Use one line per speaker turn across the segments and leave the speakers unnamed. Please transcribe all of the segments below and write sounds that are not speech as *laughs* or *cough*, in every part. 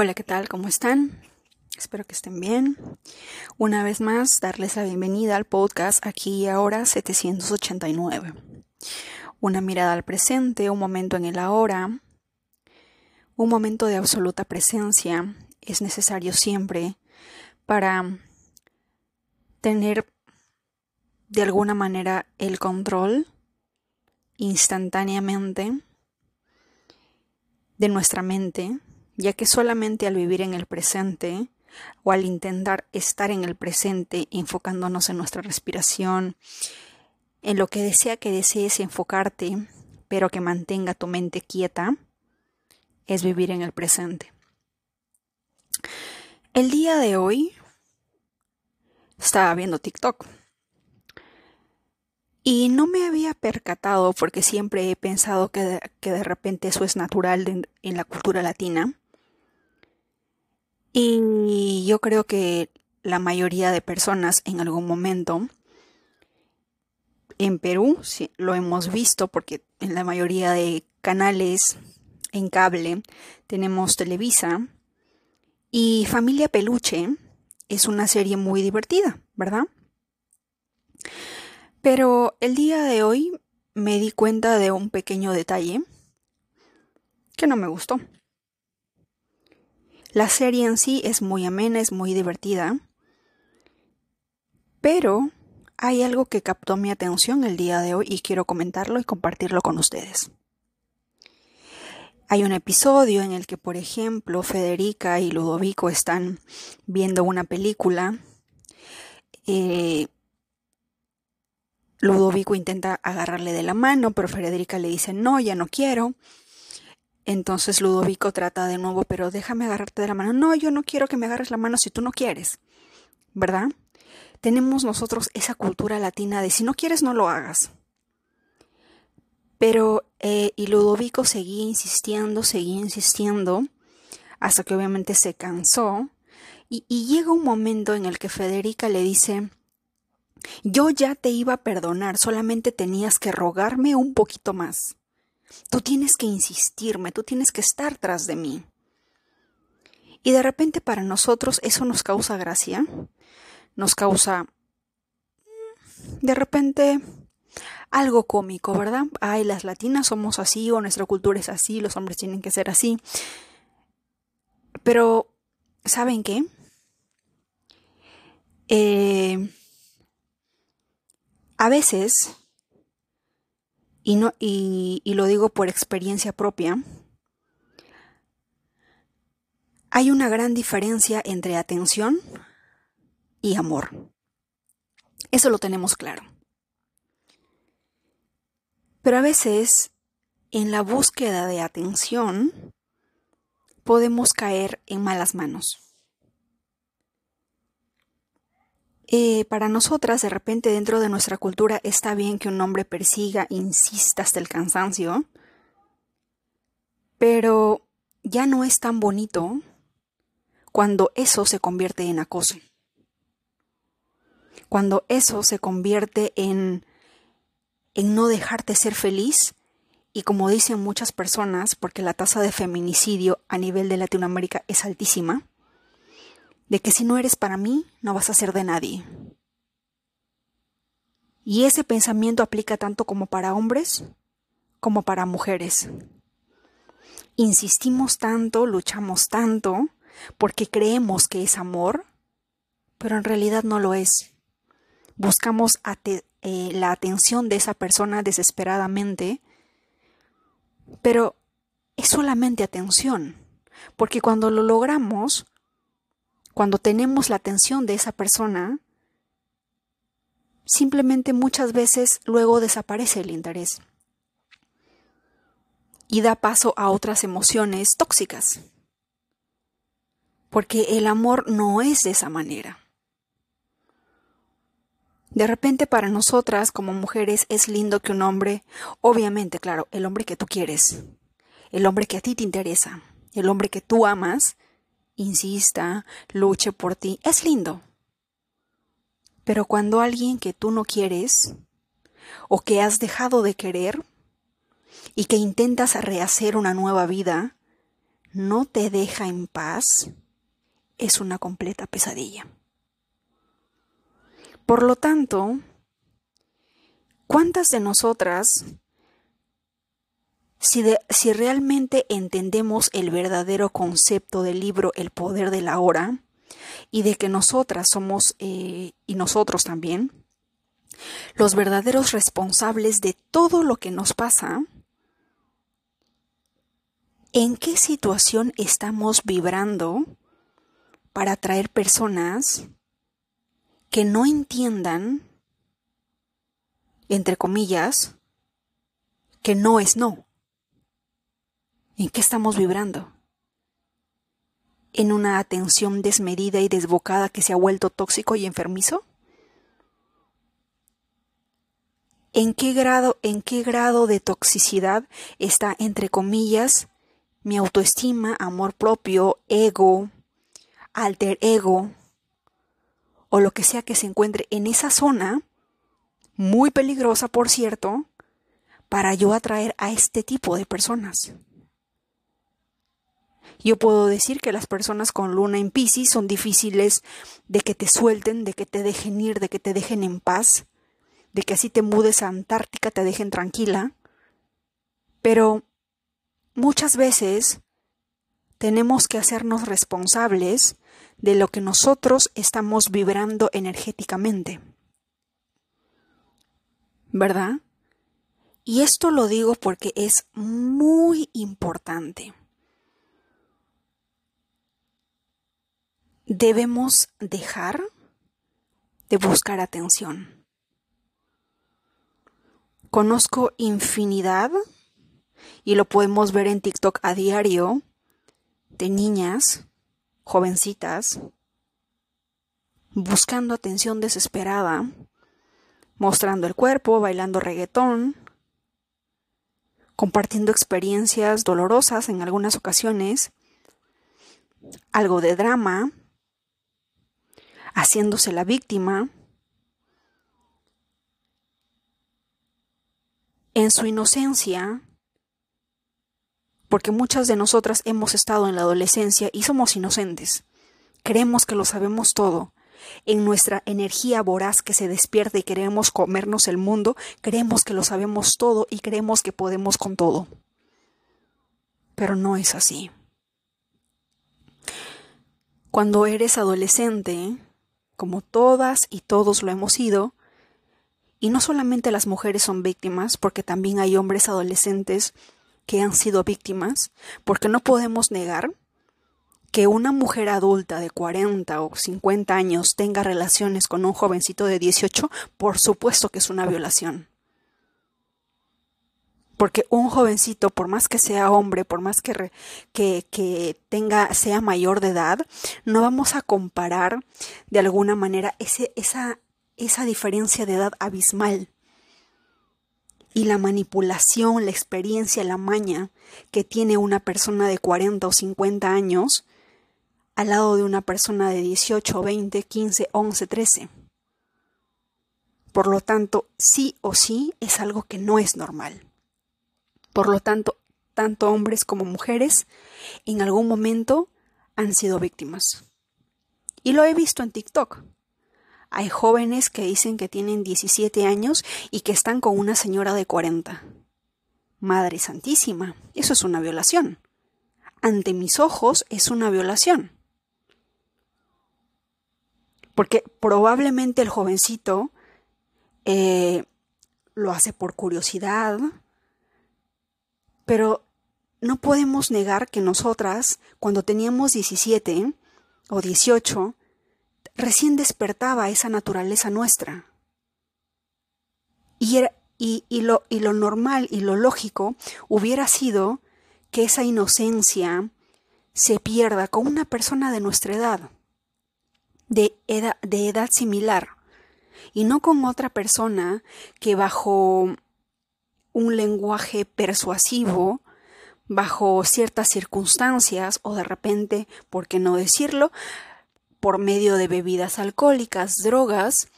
Hola, ¿qué tal? ¿Cómo están? Espero que estén bien. Una vez más, darles la bienvenida al podcast aquí y ahora 789. Una mirada al presente, un momento en el ahora, un momento de absoluta presencia es necesario siempre para tener de alguna manera el control instantáneamente de nuestra mente ya que solamente al vivir en el presente o al intentar estar en el presente enfocándonos en nuestra respiración, en lo que desea que desees enfocarte, pero que mantenga tu mente quieta, es vivir en el presente. El día de hoy estaba viendo TikTok y no me había percatado porque siempre he pensado que de, que de repente eso es natural en la cultura latina y yo creo que la mayoría de personas en algún momento en Perú sí, lo hemos visto porque en la mayoría de canales en cable tenemos Televisa y Familia Peluche es una serie muy divertida, ¿verdad? Pero el día de hoy me di cuenta de un pequeño detalle que no me gustó. La serie en sí es muy amena, es muy divertida, pero hay algo que captó mi atención el día de hoy y quiero comentarlo y compartirlo con ustedes. Hay un episodio en el que, por ejemplo, Federica y Ludovico están viendo una película. Eh, Ludovico intenta agarrarle de la mano, pero Federica le dice no, ya no quiero. Entonces Ludovico trata de nuevo, pero déjame agarrarte de la mano. No, yo no quiero que me agarres la mano si tú no quieres. ¿Verdad? Tenemos nosotros esa cultura latina de si no quieres, no lo hagas. Pero, eh, y Ludovico seguía insistiendo, seguía insistiendo, hasta que obviamente se cansó. Y, y llega un momento en el que Federica le dice, yo ya te iba a perdonar, solamente tenías que rogarme un poquito más. Tú tienes que insistirme, tú tienes que estar tras de mí. Y de repente para nosotros eso nos causa gracia, nos causa mm, de repente algo cómico, ¿verdad? Ay, las latinas somos así o nuestra cultura es así, los hombres tienen que ser así. Pero, ¿saben qué? Eh, a veces y, no, y, y lo digo por experiencia propia, hay una gran diferencia entre atención y amor. Eso lo tenemos claro. Pero a veces, en la búsqueda de atención, podemos caer en malas manos. Eh, para nosotras, de repente, dentro de nuestra cultura, está bien que un hombre persiga, insista hasta el cansancio, pero ya no es tan bonito cuando eso se convierte en acoso. Cuando eso se convierte en, en no dejarte ser feliz y como dicen muchas personas, porque la tasa de feminicidio a nivel de Latinoamérica es altísima, de que si no eres para mí, no vas a ser de nadie. Y ese pensamiento aplica tanto como para hombres como para mujeres. Insistimos tanto, luchamos tanto, porque creemos que es amor, pero en realidad no lo es. Buscamos eh, la atención de esa persona desesperadamente, pero es solamente atención, porque cuando lo logramos, cuando tenemos la atención de esa persona, simplemente muchas veces luego desaparece el interés y da paso a otras emociones tóxicas. Porque el amor no es de esa manera. De repente para nosotras como mujeres es lindo que un hombre, obviamente, claro, el hombre que tú quieres, el hombre que a ti te interesa, el hombre que tú amas, insista, luche por ti, es lindo. Pero cuando alguien que tú no quieres o que has dejado de querer y que intentas rehacer una nueva vida, no te deja en paz, es una completa pesadilla. Por lo tanto, ¿cuántas de nosotras, si, si, realmente entendemos el verdadero concepto del libro El poder de la hora, y de que nosotras somos, eh, y nosotros también, los verdaderos responsables de todo lo que nos pasa, ¿en qué situación estamos vibrando para atraer personas que no entiendan, entre comillas, que no es no? ¿En qué estamos vibrando? ¿En una atención desmedida y desbocada que se ha vuelto tóxico y enfermizo? ¿En qué grado, en qué grado de toxicidad está, entre comillas, mi autoestima, amor propio, ego, alter ego, o lo que sea que se encuentre en esa zona, muy peligrosa, por cierto, para yo atraer a este tipo de personas? Yo puedo decir que las personas con luna en Pisces son difíciles de que te suelten, de que te dejen ir, de que te dejen en paz, de que así te mudes a Antártica, te dejen tranquila. Pero muchas veces tenemos que hacernos responsables de lo que nosotros estamos vibrando energéticamente. ¿Verdad? Y esto lo digo porque es muy importante. Debemos dejar de buscar atención. Conozco infinidad, y lo podemos ver en TikTok a diario, de niñas, jovencitas, buscando atención desesperada, mostrando el cuerpo, bailando reggaetón, compartiendo experiencias dolorosas en algunas ocasiones, algo de drama, haciéndose la víctima, en su inocencia, porque muchas de nosotras hemos estado en la adolescencia y somos inocentes. Creemos que lo sabemos todo. En nuestra energía voraz que se despierta y queremos comernos el mundo, creemos que lo sabemos todo y creemos que podemos con todo. Pero no es así. Cuando eres adolescente, como todas y todos lo hemos sido, y no solamente las mujeres son víctimas, porque también hay hombres adolescentes que han sido víctimas, porque no podemos negar que una mujer adulta de 40 o 50 años tenga relaciones con un jovencito de 18, por supuesto que es una violación. Porque un jovencito, por más que sea hombre, por más que, que, tenga, sea mayor de edad, no vamos a comparar de alguna manera esa, esa diferencia de edad abismal y la manipulación, la experiencia, la maña que tiene una persona de 40 o 50 años al lado de una persona de 18, 20, 15, 11, 13. Por lo tanto, sí o sí es algo que no es normal. Por lo tanto, tanto hombres como mujeres en algún momento han sido víctimas. Y lo he visto en TikTok. Hay jóvenes que dicen que tienen 17 años y que están con una señora de 40. Madre Santísima, eso es una violación. Ante mis ojos es una violación. Porque probablemente el jovencito eh, lo hace por curiosidad, pero no podemos negar que nosotras, cuando teníamos 17 o 18, recién despertaba esa naturaleza nuestra. Y, y, lo, y lo normal y lo lógico hubiera sido que esa inocencia se pierda con una persona de nuestra edad, de edad, de edad similar, y no con otra persona que bajo un lenguaje persuasivo, bajo ciertas circunstancias o de repente, ¿por qué no decirlo?, por medio de bebidas alcohólicas, drogas,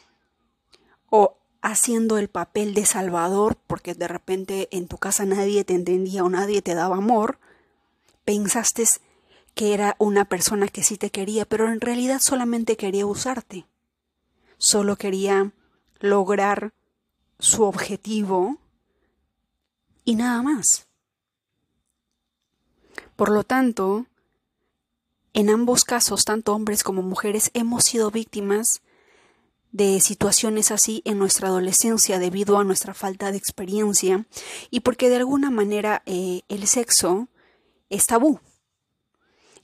o haciendo el papel de salvador porque de repente en tu casa nadie te entendía o nadie te daba amor, pensaste que era una persona que sí te quería, pero en realidad solamente quería usarte. Solo quería lograr su objetivo y nada más. Por lo tanto, en ambos casos, tanto hombres como mujeres, hemos sido víctimas de situaciones así en nuestra adolescencia debido a nuestra falta de experiencia y porque de alguna manera eh, el sexo es tabú.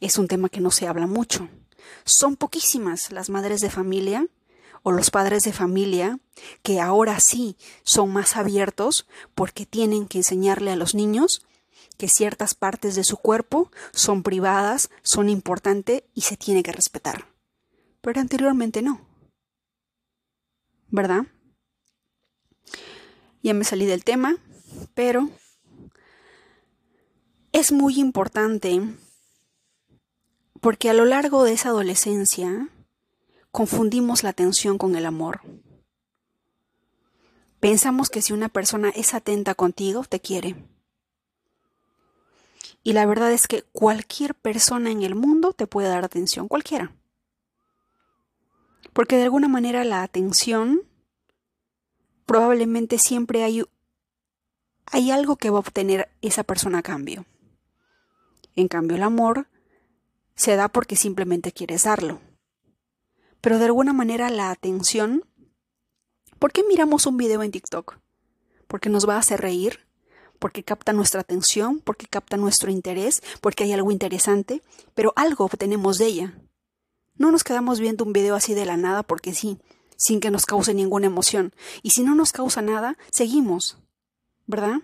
Es un tema que no se habla mucho. Son poquísimas las madres de familia o los padres de familia que ahora sí son más abiertos porque tienen que enseñarle a los niños que ciertas partes de su cuerpo son privadas, son importantes y se tiene que respetar. Pero anteriormente no. ¿Verdad? Ya me salí del tema, pero es muy importante porque a lo largo de esa adolescencia confundimos la atención con el amor. Pensamos que si una persona es atenta contigo, te quiere. Y la verdad es que cualquier persona en el mundo te puede dar atención, cualquiera. Porque de alguna manera la atención probablemente siempre hay, hay algo que va a obtener esa persona a cambio. En cambio, el amor se da porque simplemente quieres darlo pero de alguna manera la atención. ¿Por qué miramos un video en TikTok? Porque nos va a hacer reír, porque capta nuestra atención, porque capta nuestro interés, porque hay algo interesante, pero algo obtenemos de ella. No nos quedamos viendo un video así de la nada porque sí, sin que nos cause ninguna emoción. Y si no nos causa nada, seguimos. ¿Verdad?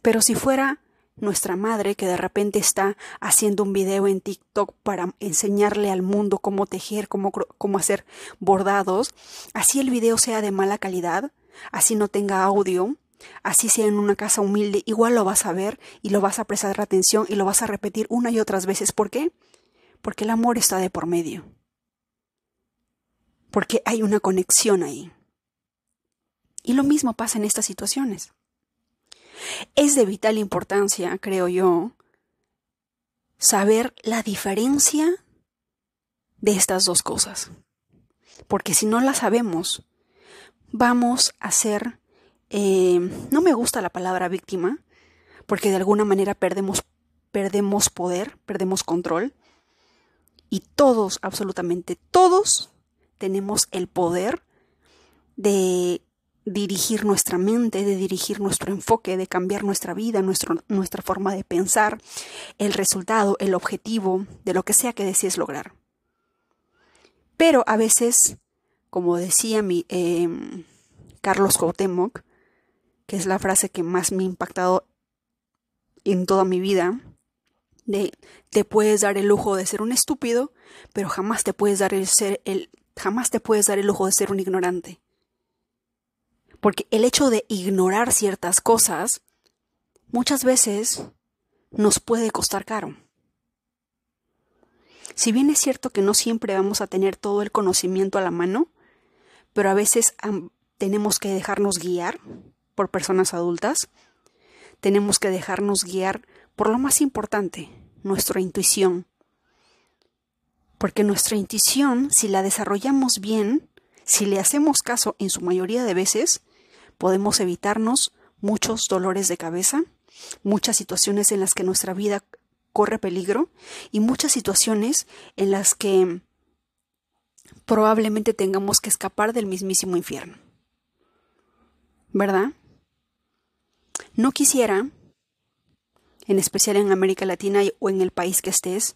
Pero si fuera nuestra madre que de repente está haciendo un video en TikTok para enseñarle al mundo cómo tejer, cómo, cómo hacer bordados, así el video sea de mala calidad, así no tenga audio, así sea en una casa humilde, igual lo vas a ver y lo vas a prestar atención y lo vas a repetir una y otras veces. ¿Por qué? Porque el amor está de por medio. Porque hay una conexión ahí. Y lo mismo pasa en estas situaciones. Es de vital importancia, creo yo, saber la diferencia de estas dos cosas. Porque si no la sabemos, vamos a ser, eh, no me gusta la palabra víctima, porque de alguna manera perdemos, perdemos poder, perdemos control. Y todos, absolutamente todos, tenemos el poder de dirigir nuestra mente, de dirigir nuestro enfoque, de cambiar nuestra vida, nuestra forma de pensar, el resultado, el objetivo, de lo que sea que desees lograr. Pero a veces, como decía mi em, Carlos Cuauhtémoc, que es la frase que más me ha impactado en toda mi vida, de te puedes dar el lujo de ser un estúpido, pero jamás te puedes dar el ser el jamás te puedes dar el lujo de ser un ignorante. Porque el hecho de ignorar ciertas cosas muchas veces nos puede costar caro. Si bien es cierto que no siempre vamos a tener todo el conocimiento a la mano, pero a veces tenemos que dejarnos guiar por personas adultas, tenemos que dejarnos guiar por lo más importante, nuestra intuición. Porque nuestra intuición, si la desarrollamos bien, si le hacemos caso en su mayoría de veces, podemos evitarnos muchos dolores de cabeza, muchas situaciones en las que nuestra vida corre peligro y muchas situaciones en las que probablemente tengamos que escapar del mismísimo infierno. ¿Verdad? No quisiera, en especial en América Latina o en el país que estés,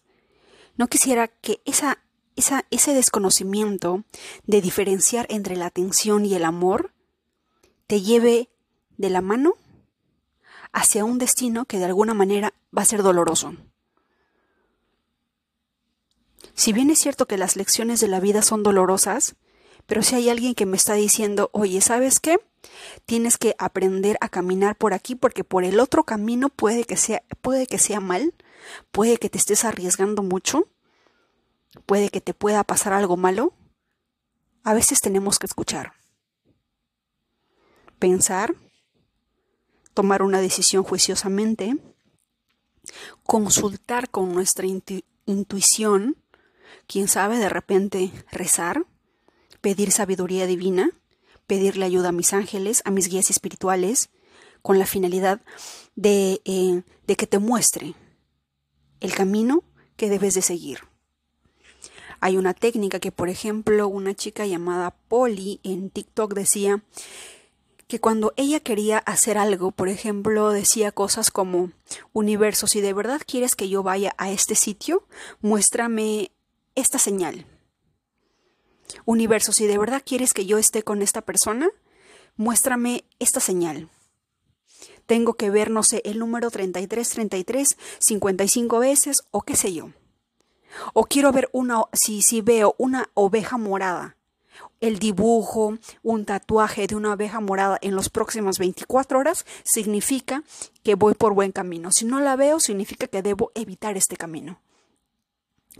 no quisiera que esa, ese desconocimiento de diferenciar entre la atención y el amor te lleve de la mano hacia un destino que de alguna manera va a ser doloroso. Si bien es cierto que las lecciones de la vida son dolorosas, pero si hay alguien que me está diciendo, oye, ¿sabes qué? Tienes que aprender a caminar por aquí porque por el otro camino puede que sea, puede que sea mal, puede que te estés arriesgando mucho, puede que te pueda pasar algo malo. A veces tenemos que escuchar pensar, tomar una decisión juiciosamente consultar con nuestra intuición, quién sabe, de repente rezar, pedir sabiduría divina, pedirle ayuda a mis ángeles, a mis guías espirituales, con la finalidad de, eh, de que te muestre el camino que debes de seguir. Hay una técnica que, por ejemplo, una chica llamada Polly en TikTok decía que cuando ella quería hacer algo, por ejemplo, decía cosas como, universo, si de verdad quieres que yo vaya a este sitio, muéstrame esta señal. Universo, si de verdad quieres que yo esté con esta persona, muéstrame esta señal. Tengo que ver, no sé, el número 3333 55 veces o qué sé yo. O quiero ver una, si, si veo una oveja morada, el dibujo, un tatuaje de una oveja morada en las próximas 24 horas, significa que voy por buen camino. Si no la veo, significa que debo evitar este camino.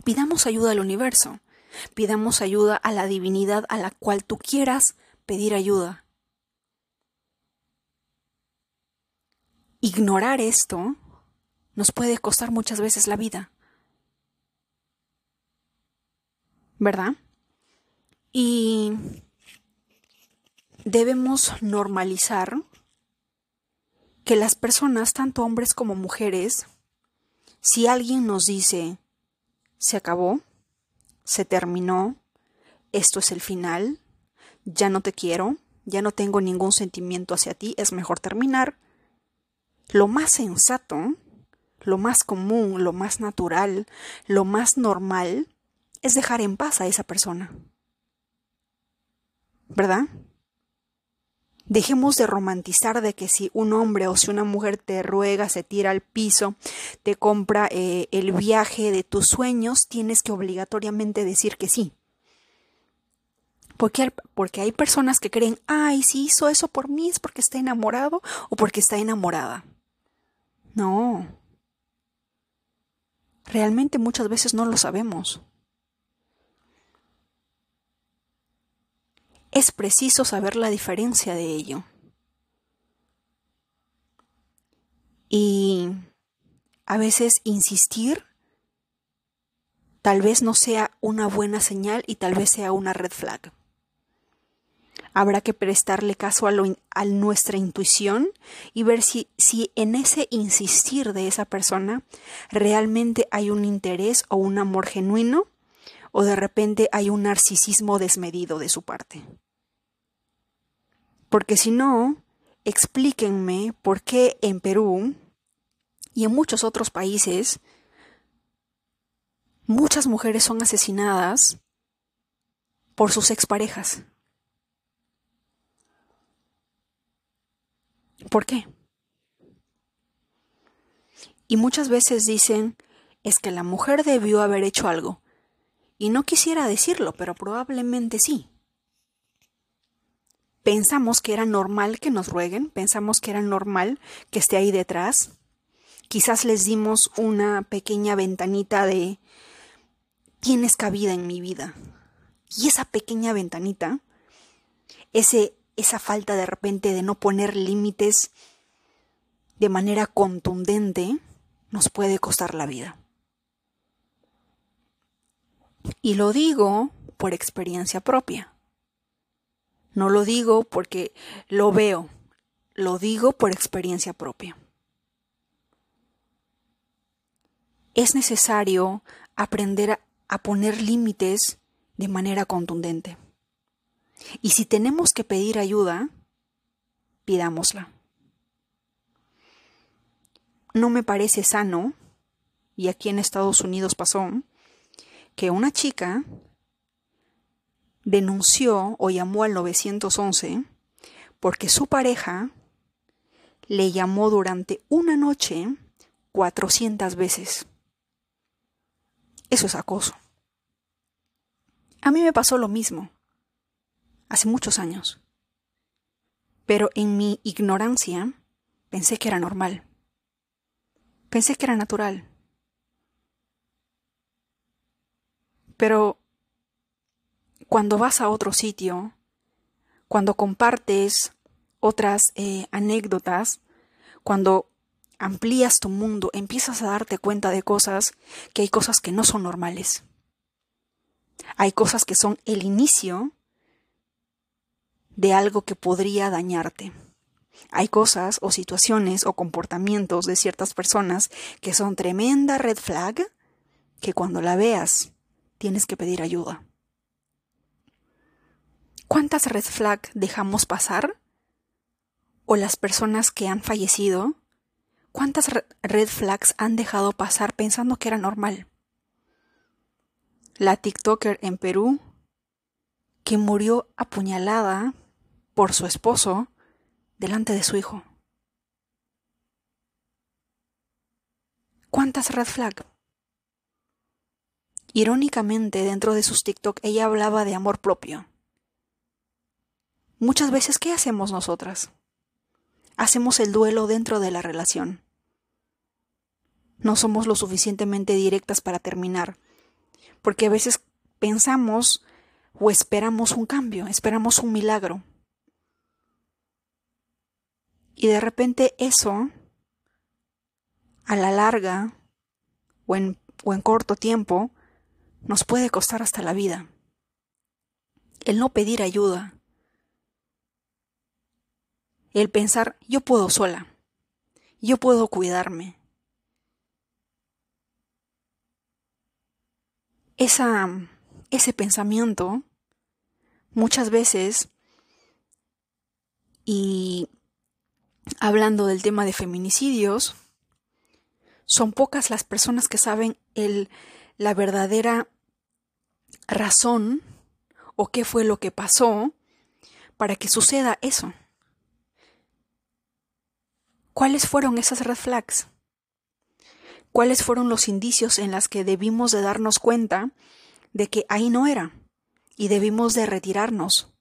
Pidamos ayuda al universo. Pidamos ayuda a la divinidad a la cual tú quieras pedir ayuda. Ignorar esto nos puede costar muchas veces la vida. ¿verdad? Y debemos normalizar que las personas, tanto hombres como mujeres, si alguien nos dice, se acabó, se terminó, esto es el final, ya no te quiero, ya no tengo ningún sentimiento hacia ti, es mejor terminar, lo más sensato, lo más común, lo más natural, lo más normal, es dejar en paz a esa persona. ¿Verdad? Dejemos de romantizar de que si un hombre o si una mujer te ruega, se tira al piso, te compra eh, el viaje de tus sueños, tienes que obligatoriamente decir que sí. Porque, porque hay personas que creen, ay, si hizo eso por mí es porque está enamorado o porque está enamorada. No. Realmente muchas veces no lo sabemos. Es preciso saber la diferencia de ello. Y a veces insistir tal vez no sea una buena señal y tal vez sea una red flag. Habrá que prestarle caso a, a nuestra intuición y ver si, si en ese insistir de esa persona realmente hay un interés o un amor genuino o de repente hay un narcisismo desmedido de su parte. Porque si no, explíquenme por qué en Perú y en muchos otros países muchas mujeres son asesinadas por sus exparejas. ¿Por qué? Y muchas veces dicen, es que la mujer debió haber hecho algo. Y no quisiera decirlo, pero probablemente sí. Pensamos que era normal que nos rueguen, pensamos que era normal que esté ahí detrás. Quizás les dimos una pequeña ventanita de tienes cabida en mi vida. Y esa pequeña ventanita, ese, esa falta de repente de no poner límites de manera contundente, nos puede costar la vida. Y lo digo por experiencia propia. No lo digo porque lo veo, lo digo por experiencia propia. Es necesario aprender a, poner límites de manera contundente. Y si tenemos que pedir ayuda, pidámosla. No me parece sano, y aquí en Estados Unidos pasó, que una chica denunció o llamó al 911 porque su pareja le llamó durante una noche 400 veces. Eso es acoso. A mí me pasó lo mismo, hace muchos años. Pero en mi ignorancia pensé que era normal. Pensé que era natural. Pero cuando vas a otro sitio, cuando compartes otras eh, anécdotas, cuando amplías tu mundo, empiezas a darte cuenta de cosas, que hay cosas que no son normales. Hay cosas que son el inicio de algo que podría dañarte. Hay cosas o situaciones o comportamientos de ciertas personas que son tremenda red flag que cuando la veas tienes que pedir ayuda. ¿Cuántas red flag dejamos pasar? ¿O las personas que han fallecido? ¿Cuántas red flags han dejado pasar pensando que era normal? La TikToker en Perú que murió apuñalada por su esposo delante de su hijo. ¿Cuántas red flag? Irónicamente, dentro de sus TikTok ella hablaba de amor propio. Muchas veces, ¿qué hacemos nosotras? Hacemos el duelo dentro de la relación. No somos lo suficientemente directas para terminar, porque a veces pensamos o esperamos un cambio, esperamos un milagro. Y de repente eso, a la larga o en, corto tiempo, nos puede costar hasta la vida. El no pedir ayuda. El pensar, yo puedo sola. Yo puedo cuidarme. Esa, ese pensamiento muchas veces y hablando del tema de feminicidios, son pocas las personas que saben el, la verdadera razón o qué fue lo que pasó para que suceda eso. ¿Cuáles fueron esas red flags? ¿Cuáles fueron los indicios en las que debimos de darnos cuenta de que ahí no era y debimos de retirarnos?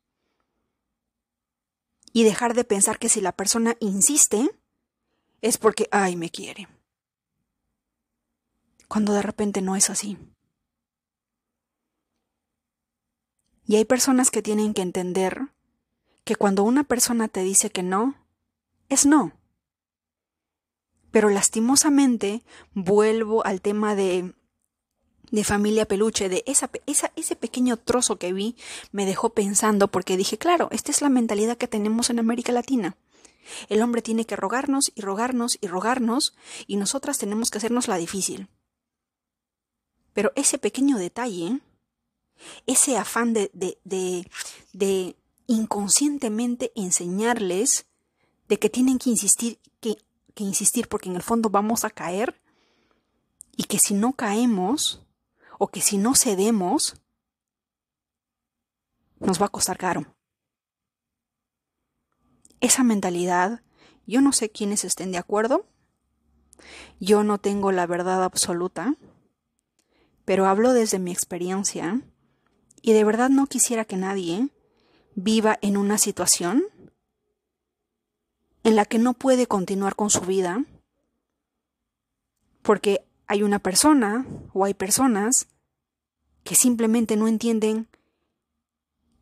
y dejar de pensar que si la persona insiste es porque, ay, me quiere. Cuando de repente no es así. Y hay personas que tienen que entender que cuando una persona te dice que no, es no. Pero lastimosamente vuelvo al tema de de familia peluche, de esa, esa, ese pequeño trozo que vi, me dejó pensando porque dije, claro, esta es la mentalidad que tenemos en América Latina. El hombre tiene que rogarnos y rogarnos y rogarnos y nosotras tenemos que hacernos la difícil. Pero ese pequeño detalle, ese afán de, de, de, inconscientemente enseñarles de que tienen que insistir, que insistir porque en el fondo vamos a caer y que si no caemos, o que si no cedemos, nos va a costar caro. Esa mentalidad, yo no sé quiénes estén de acuerdo, yo no tengo la verdad absoluta, pero hablo desde mi experiencia y de verdad no quisiera que nadie viva en una situación en la que no puede continuar con su vida porque hay una persona o hay personas que simplemente no entienden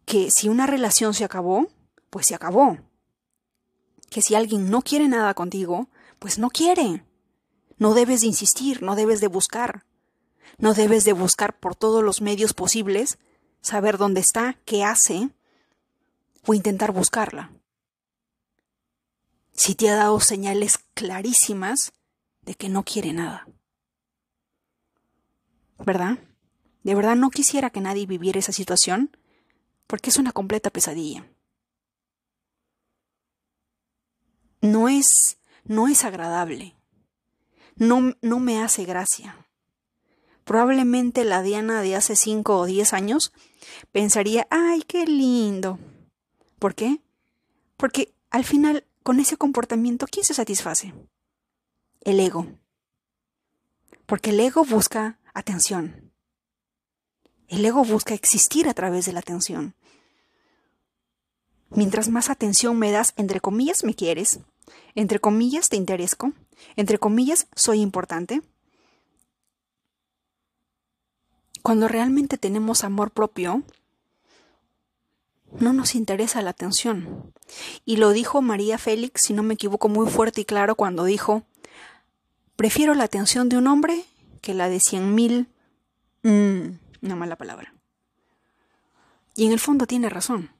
que si una relación se acabó, pues se acabó. Que si alguien no quiere nada contigo, pues no quiere. No debes de insistir, no debes de buscar. No debes de buscar por todos los medios posibles saber dónde está, qué hace, o intentar buscarla. Si te ha dado señales clarísimas de que no quiere nada. ¿verdad? De verdad no quisiera que nadie viviera esa situación porque es una completa pesadilla. No es, no es agradable. No, no me hace gracia. Probablemente la Diana de hace cinco o diez años pensaría, ay, qué lindo. ¿Por qué? Porque al final, con ese comportamiento, ¿quién se satisface? El ego. Porque el ego busca atención. El ego busca existir a través de la atención. Mientras más atención me das, entre comillas, me quieres, entre comillas, te interesco, entre comillas, soy importante. Cuando realmente tenemos amor propio, no nos interesa la atención. Y lo dijo María Félix, si no me equivoco, muy fuerte y claro cuando dijo, prefiero la atención de un hombre que la de cien mil... Mm, una mala palabra. Y en el fondo tiene razón.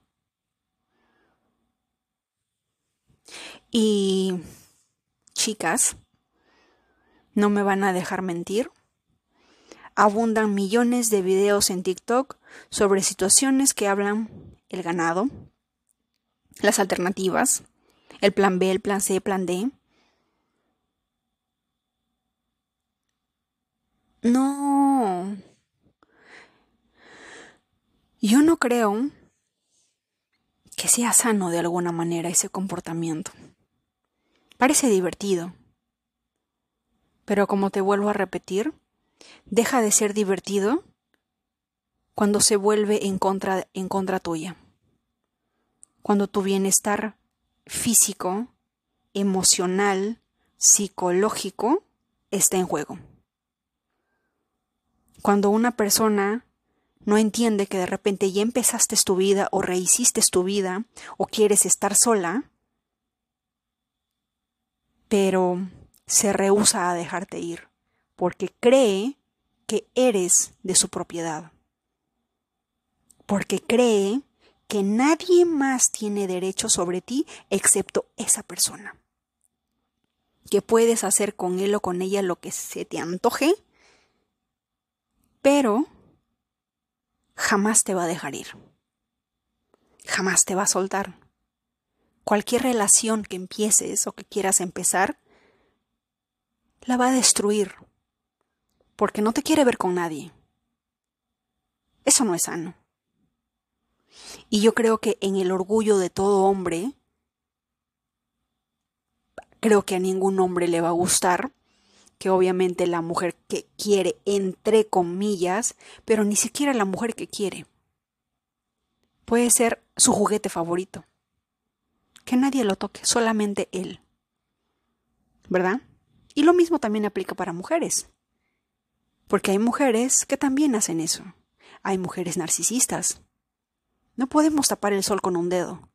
Y chicas, no me van a dejar mentir. Abundan millones de videos en TikTok sobre situaciones que hablan el ganado, las alternativas, el plan B, el plan C, el plan D. No. Yo no creo que sea sano de alguna manera ese comportamiento. Parece divertido. Pero como te vuelvo a repetir, deja de ser divertido cuando se vuelve en contra, en contra tuya. Cuando tu bienestar físico, emocional, psicológico está en juego. Cuando una persona no entiende que de repente ya empezaste tu vida o rehiciste tu vida o quieres estar sola, pero se rehúsa a dejarte ir porque cree que eres de su propiedad, porque cree que nadie más tiene derecho sobre ti excepto esa persona, que puedes hacer con él o con ella lo que se te antoje, pero jamás te va a dejar ir, jamás te va a soltar. Cualquier relación que empieces o que quieras empezar, la va a destruir, porque no te quiere ver con nadie. Eso no es sano. Y yo creo que en el orgullo de todo hombre, creo que a ningún hombre le va a gustar que obviamente la mujer que quiere, entre comillas, pero ni siquiera la mujer que quiere. Puede ser su juguete favorito. Que nadie lo toque, solamente él. ¿Verdad? Y lo mismo también aplica para mujeres. Porque hay mujeres que también hacen eso. Hay mujeres narcisistas. No podemos tapar el sol con un dedo.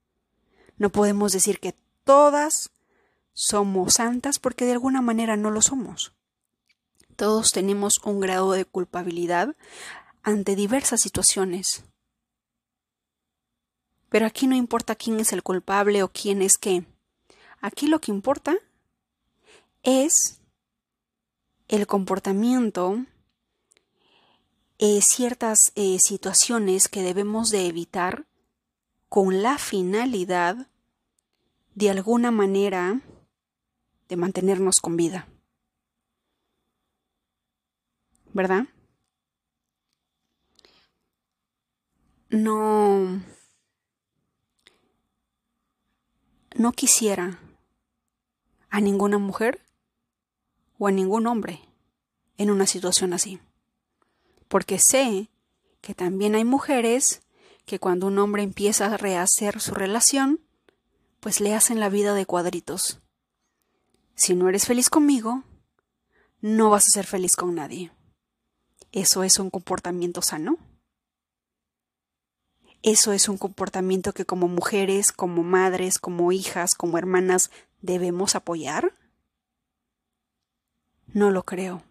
No podemos decir que todas somos santas porque de alguna manera no lo somos. Todos tenemos un grado de culpabilidad ante diversas situaciones. Pero aquí no importa quién es el culpable o quién es qué. Aquí lo que importa es el comportamiento, eh, ciertas eh, situaciones que debemos de evitar con la finalidad de alguna manera de mantenernos con vida. ¿Verdad? No... No quisiera a ninguna mujer o a ningún hombre en una situación así. Porque sé que también hay mujeres que cuando un hombre empieza a rehacer su relación, pues le hacen la vida de cuadritos. Si no eres feliz conmigo, no vas a ser feliz con nadie. ¿Eso es un comportamiento sano? ¿Eso es un comportamiento que como mujeres, como madres, como hijas, como hermanas debemos apoyar? No lo creo.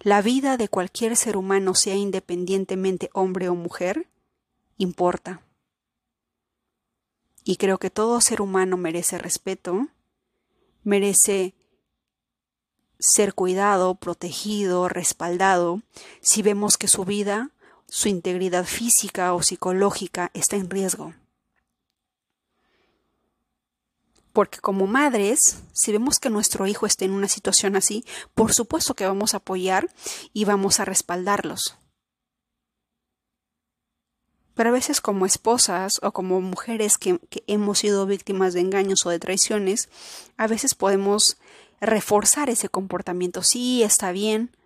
La vida de cualquier ser humano, sea independientemente hombre o mujer, importa. Y creo que todo ser humano merece respeto, merece ser cuidado, protegido, respaldado, si vemos que su vida, su integridad física o psicológica está en riesgo. Porque como madres, si vemos que nuestro hijo está en una situación así, por supuesto que vamos a apoyar y vamos a respaldarlos. Pero a veces como esposas o como mujeres que, que, hemos sido víctimas de engaños o de traiciones, a veces podemos reforzar ese comportamiento. Sí, está bien,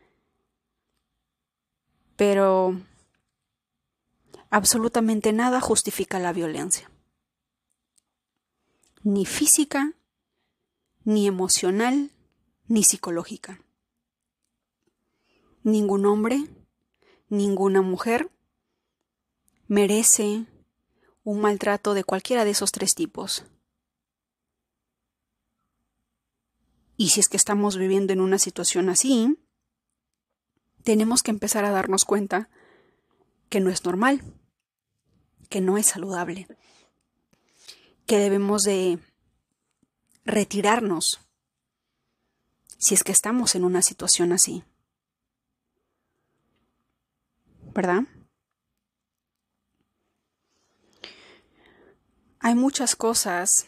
pero absolutamente nada justifica la violencia ni física, ni emocional, ni psicológica. Ningún hombre, ninguna mujer merece un maltrato de cualquiera de esos tres tipos. Y si es que estamos viviendo en una situación así, tenemos que empezar a darnos cuenta que no es normal, que no es saludable, que debemos de retirarnos si es que estamos en una situación así. ¿Verdad? Hay muchas cosas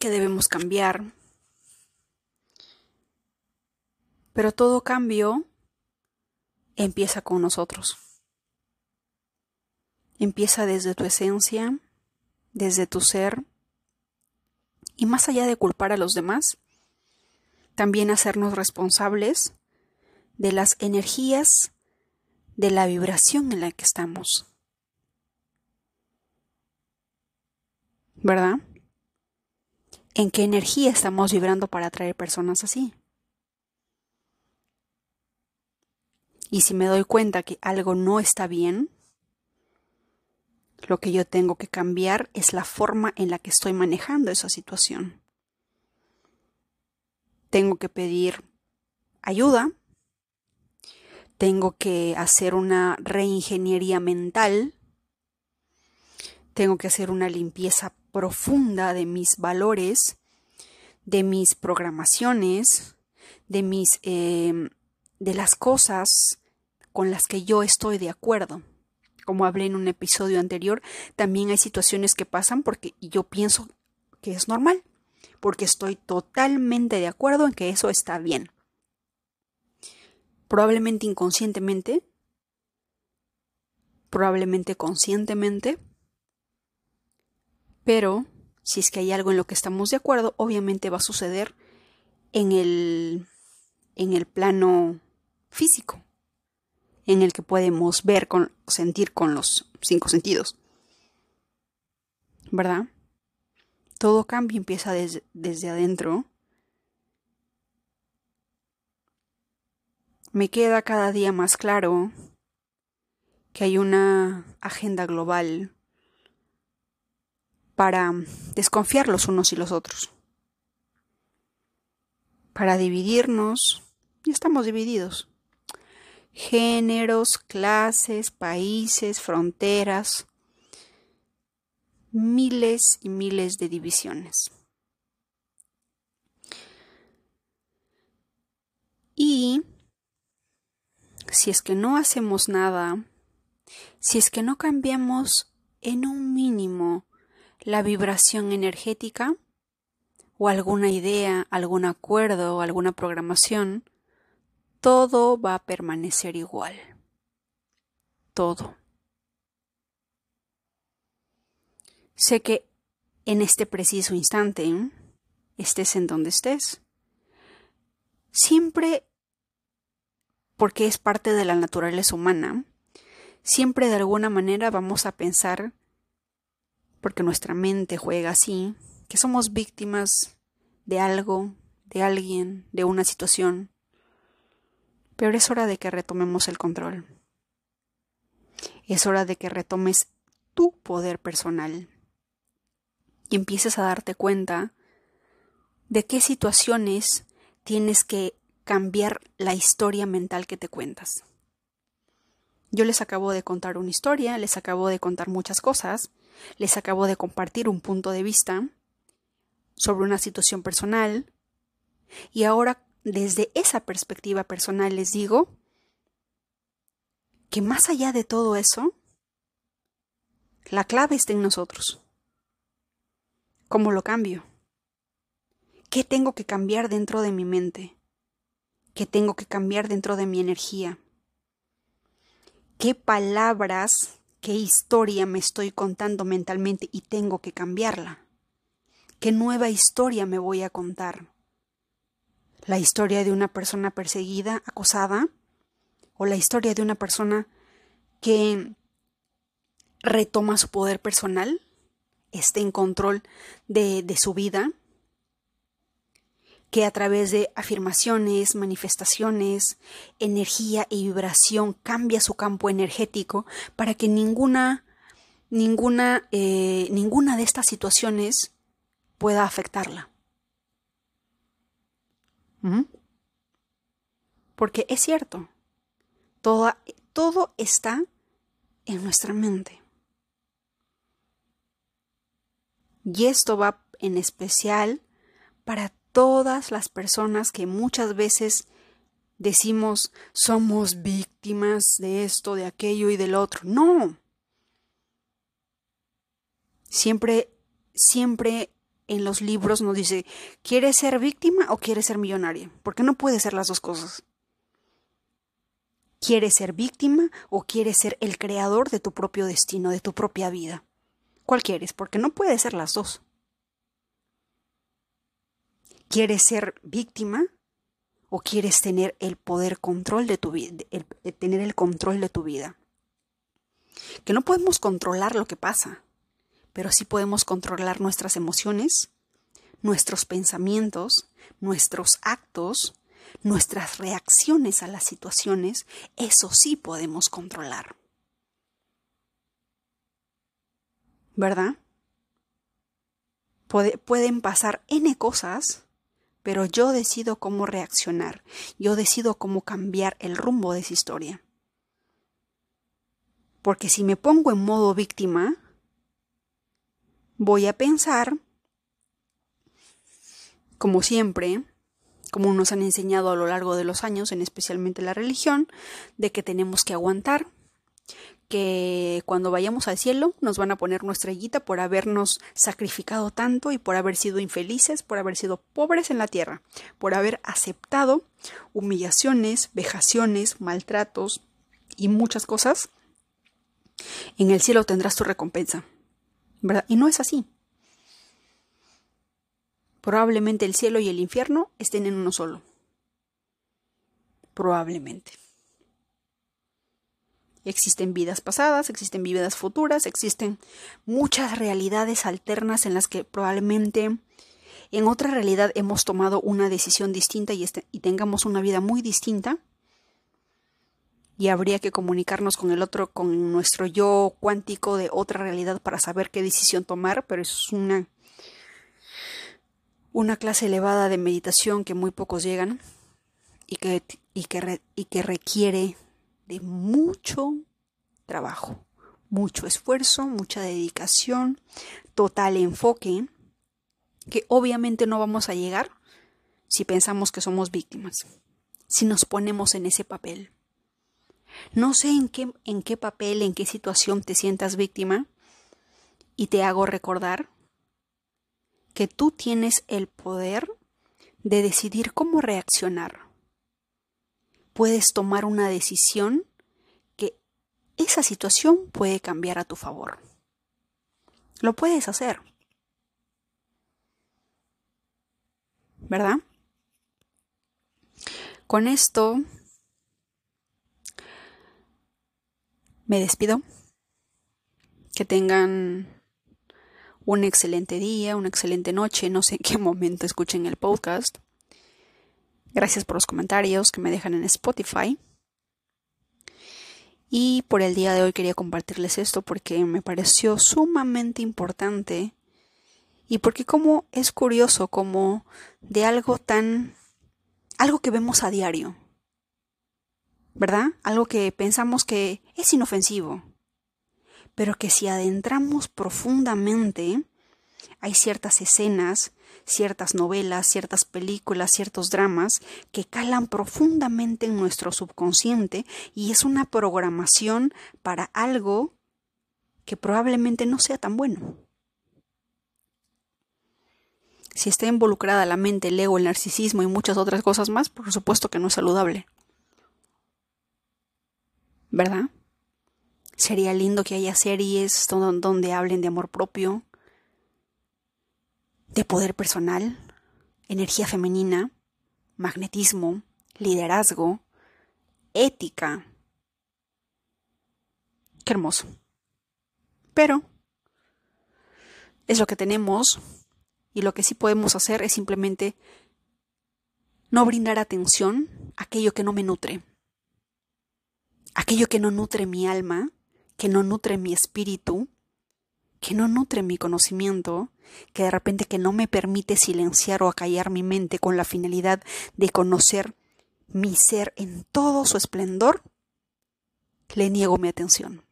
que debemos cambiar, pero todo cambio empieza con nosotros. Empieza desde tu esencia, desde tu ser, y más allá de culpar a los demás, también hacernos responsables de las energías, de la vibración en la que estamos. ¿Verdad? ¿En qué energía estamos vibrando para atraer personas así? Y si me doy cuenta que algo no está bien, lo que yo tengo que cambiar es la forma en la que estoy manejando esa situación. Tengo que pedir ayuda, tengo que hacer una reingeniería mental, tengo que hacer una limpieza profunda de mis valores, de mis programaciones, de mis eh, de las cosas con las que yo estoy de acuerdo como hablé en un episodio anterior, también hay situaciones que pasan porque yo pienso que es normal, porque estoy totalmente de acuerdo en que eso está bien. Probablemente inconscientemente, probablemente conscientemente, pero si es que hay algo en lo que estamos de acuerdo, obviamente va a suceder en el, en el plano físico en el que podemos ver, con, sentir con los cinco sentidos. ¿Verdad? Todo cambio empieza desde adentro. Me queda cada día más claro que hay una agenda global para desconfiar los unos y los otros, para dividirnos, y estamos divididos géneros, clases, países, fronteras, miles y miles de divisiones. Y si es que no hacemos nada, si es que no cambiamos en un mínimo la vibración energética o alguna idea, algún acuerdo, alguna programación, todo va a permanecer igual. Todo. Sé que en este preciso instante, estés en donde estés, siempre, porque es parte de la naturaleza humana, siempre de alguna manera vamos a pensar, porque nuestra mente juega así, que somos víctimas de algo, de alguien, de una situación, pero es hora de que retomemos el control. Es hora de que retomes tu poder personal y empieces a darte cuenta de qué situaciones tienes que cambiar la historia mental que te cuentas. Yo les acabo de contar una historia, les acabo de contar muchas cosas, les acabo de compartir un punto de vista sobre una situación personal y ahora desde esa perspectiva personal les digo que más allá de todo eso, la clave está en nosotros. ¿Cómo lo cambio? ¿Qué tengo que cambiar dentro de mi mente? ¿Qué tengo que cambiar dentro de mi energía? ¿Qué palabras, qué historia me estoy contando mentalmente y tengo que cambiarla? ¿Qué nueva historia me voy a contar? La historia de una persona perseguida, acosada, o la historia de una persona que retoma su poder personal, esté en control de, de su vida, que a través de afirmaciones, manifestaciones, energía y vibración cambia su campo energético para que ninguna, ninguna, eh, ninguna de estas situaciones pueda afectarla. Porque es cierto, todo está en nuestra mente. Y esto va en especial para todas las personas que muchas veces decimos somos víctimas de esto, de aquello y del otro. No. Siempre, siempre en los libros nos dice, ¿quieres ser víctima o quieres ser millonaria? Porque no puede ser las dos cosas. ¿Quieres ser víctima o quieres ser el creador de tu propio destino, de tu propia vida? ¿Cuál quieres? Porque no puede ser las dos. ¿Quieres ser víctima o quieres tener el poder control de tu vida, tener el control de tu vida? Que no podemos controlar lo que pasa, pero sí podemos controlar nuestras emociones, nuestros pensamientos, nuestros actos, nuestras reacciones a las situaciones, eso sí podemos controlar. ¿Verdad? pueden pasar n cosas, pero yo decido cómo reaccionar, yo decido cómo cambiar el rumbo de esa historia. Porque si me pongo en modo víctima, voy a pensar, como siempre, como nos han enseñado a lo largo de los años, en especialmente la religión, de que tenemos que aguantar, que cuando vayamos al cielo nos van a poner nuestra estrellita por habernos sacrificado tanto y por haber sido infelices, por haber sido pobres en la tierra, por haber aceptado humillaciones, vejaciones, maltratos y muchas cosas. En el cielo tendrás tu recompensa. Y no es así. Probablemente el cielo y el infierno estén en uno solo. Probablemente. Existen vidas pasadas, existen vidas futuras, existen muchas realidades alternas en las que probablemente en otra realidad hemos tomado una decisión distinta y, este, y tengamos una vida muy distinta. Y habría que comunicarnos con el otro, con nuestro yo cuántico de otra realidad para saber qué decisión tomar, pero es una una clase elevada de meditación que muy pocos llegan y que, y que, y que requiere de mucho trabajo, mucho esfuerzo, mucha dedicación, total enfoque, que obviamente no vamos a llegar si pensamos que somos víctimas, si nos ponemos en ese papel. No sé en qué, en qué papel, en qué situación te sientas víctima, y te hago recordar que tú tienes el poder de decidir cómo reaccionar. Puedes tomar una decisión que esa situación puede cambiar a tu favor. Lo puedes hacer. ¿Verdad? Con esto me despido. Que tengan un excelente día, una excelente noche, no sé en qué *laughs* momento escuchen el podcast. Gracias por los comentarios que me dejan en Spotify. Y por el día de hoy quería compartirles esto porque me pareció sumamente importante y porque como es curioso como de algo tan algo que vemos a diario. ¿Verdad? Algo que pensamos que es inofensivo, pero que si adentramos profundamente, hay ciertas escenas, ciertas novelas, ciertas películas, ciertos dramas que calan profundamente en nuestro subconsciente y es una programación para algo que probablemente no sea tan bueno. Si está involucrada la mente, el ego, el narcisismo y muchas otras cosas más, por supuesto que no es saludable. ¿Verdad? Sería lindo que haya series donde hablen de amor propio, de poder personal, energía femenina, magnetismo, liderazgo, ética. Qué hermoso. Pero es lo que tenemos y lo que sí podemos hacer es simplemente no brindar atención a aquello que no me nutre, aquello que no nutre mi alma que no nutre mi espíritu, que no nutre mi conocimiento, que de repente que no me permite silenciar o acallar mi mente con la finalidad de conocer mi ser en todo su esplendor, le niego mi atención.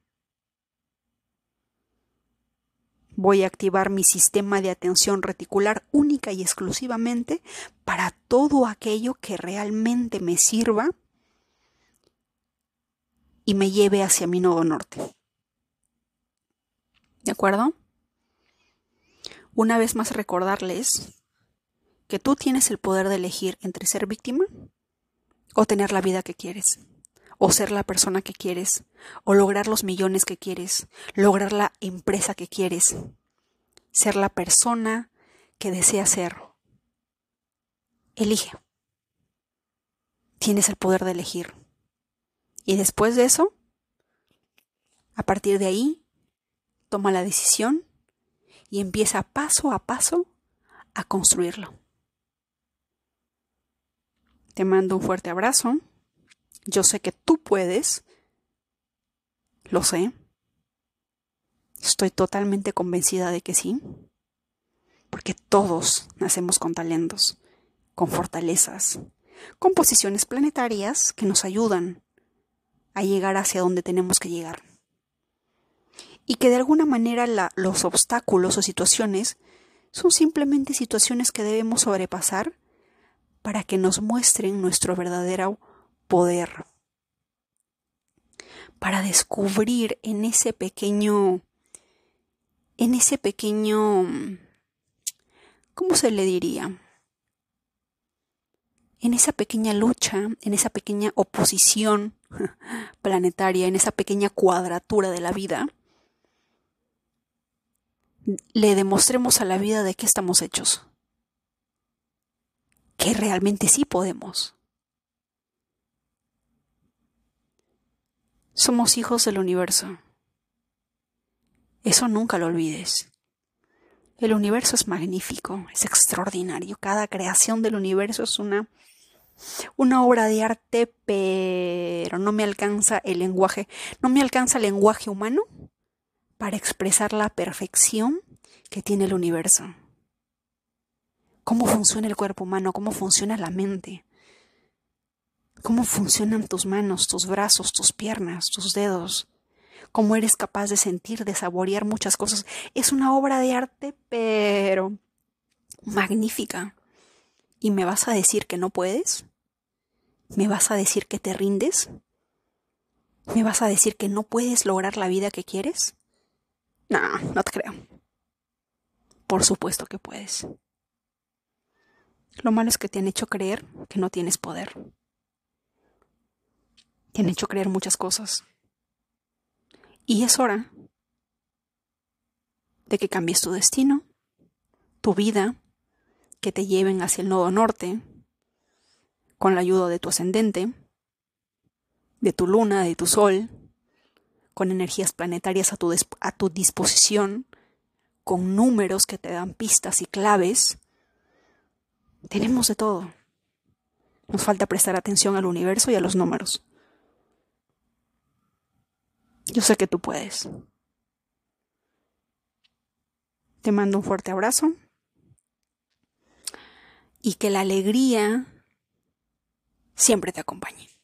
Voy a activar mi sistema de atención reticular única y exclusivamente para todo aquello que realmente me sirva y me lleve hacia mi nuevo norte. ¿De acuerdo? Una vez más recordarles que tú tienes el poder de elegir entre ser víctima o tener la vida que quieres, o ser la persona que quieres, o lograr los millones que quieres, lograr la empresa que quieres, ser la persona que deseas ser. Elige. Tienes el poder de elegir. Y después de eso, a partir de ahí, toma la decisión y empieza paso a paso a construirlo. Te mando un fuerte abrazo. Yo sé que tú puedes. Lo sé. Estoy totalmente convencida de que sí. Porque todos nacemos con talentos, con fortalezas, con posiciones planetarias que nos ayudan a llegar hacia donde tenemos que llegar. Y que de alguna manera los obstáculos o situaciones son simplemente situaciones que debemos sobrepasar para que nos muestren nuestro verdadero poder. Para descubrir en ese pequeño, en ese pequeño, ¿cómo se le diría? en esa pequeña lucha, en esa pequeña oposición *laughs* planetaria, en esa pequeña cuadratura de la vida, le demostremos a la vida de qué estamos hechos. Que realmente sí podemos. Somos hijos del universo. Eso nunca lo olvides. El universo es magnífico, es extraordinario. Cada creación del universo es una una obra de arte, pero no me alcanza el lenguaje, no me alcanza el lenguaje humano para expresar la perfección que tiene el universo. Cómo funciona el cuerpo humano, cómo funciona la mente, cómo funcionan tus manos, tus brazos, tus piernas, tus dedos, cómo eres capaz de sentir, de saborear muchas cosas. Es una obra de arte, pero magnífica. ¿Y me vas a decir que no puedes? ¿Me vas a decir que te rindes? ¿Me vas a decir que no puedes lograr la vida que quieres? No, no te creo. Por supuesto que puedes. Lo malo es que te han hecho creer que no tienes poder. Te han hecho creer muchas cosas. Y es hora de que cambies tu destino, tu vida, que te lleven hacia el nodo norte, con la ayuda de tu ascendente, de tu luna, de tu sol, con energías planetarias a tu, a tu disposición, con números que te dan pistas y claves. Tenemos de todo. Nos falta prestar atención al universo y a los números. Yo sé que tú puedes. Te mando un fuerte abrazo y que la alegría siempre te acompañe.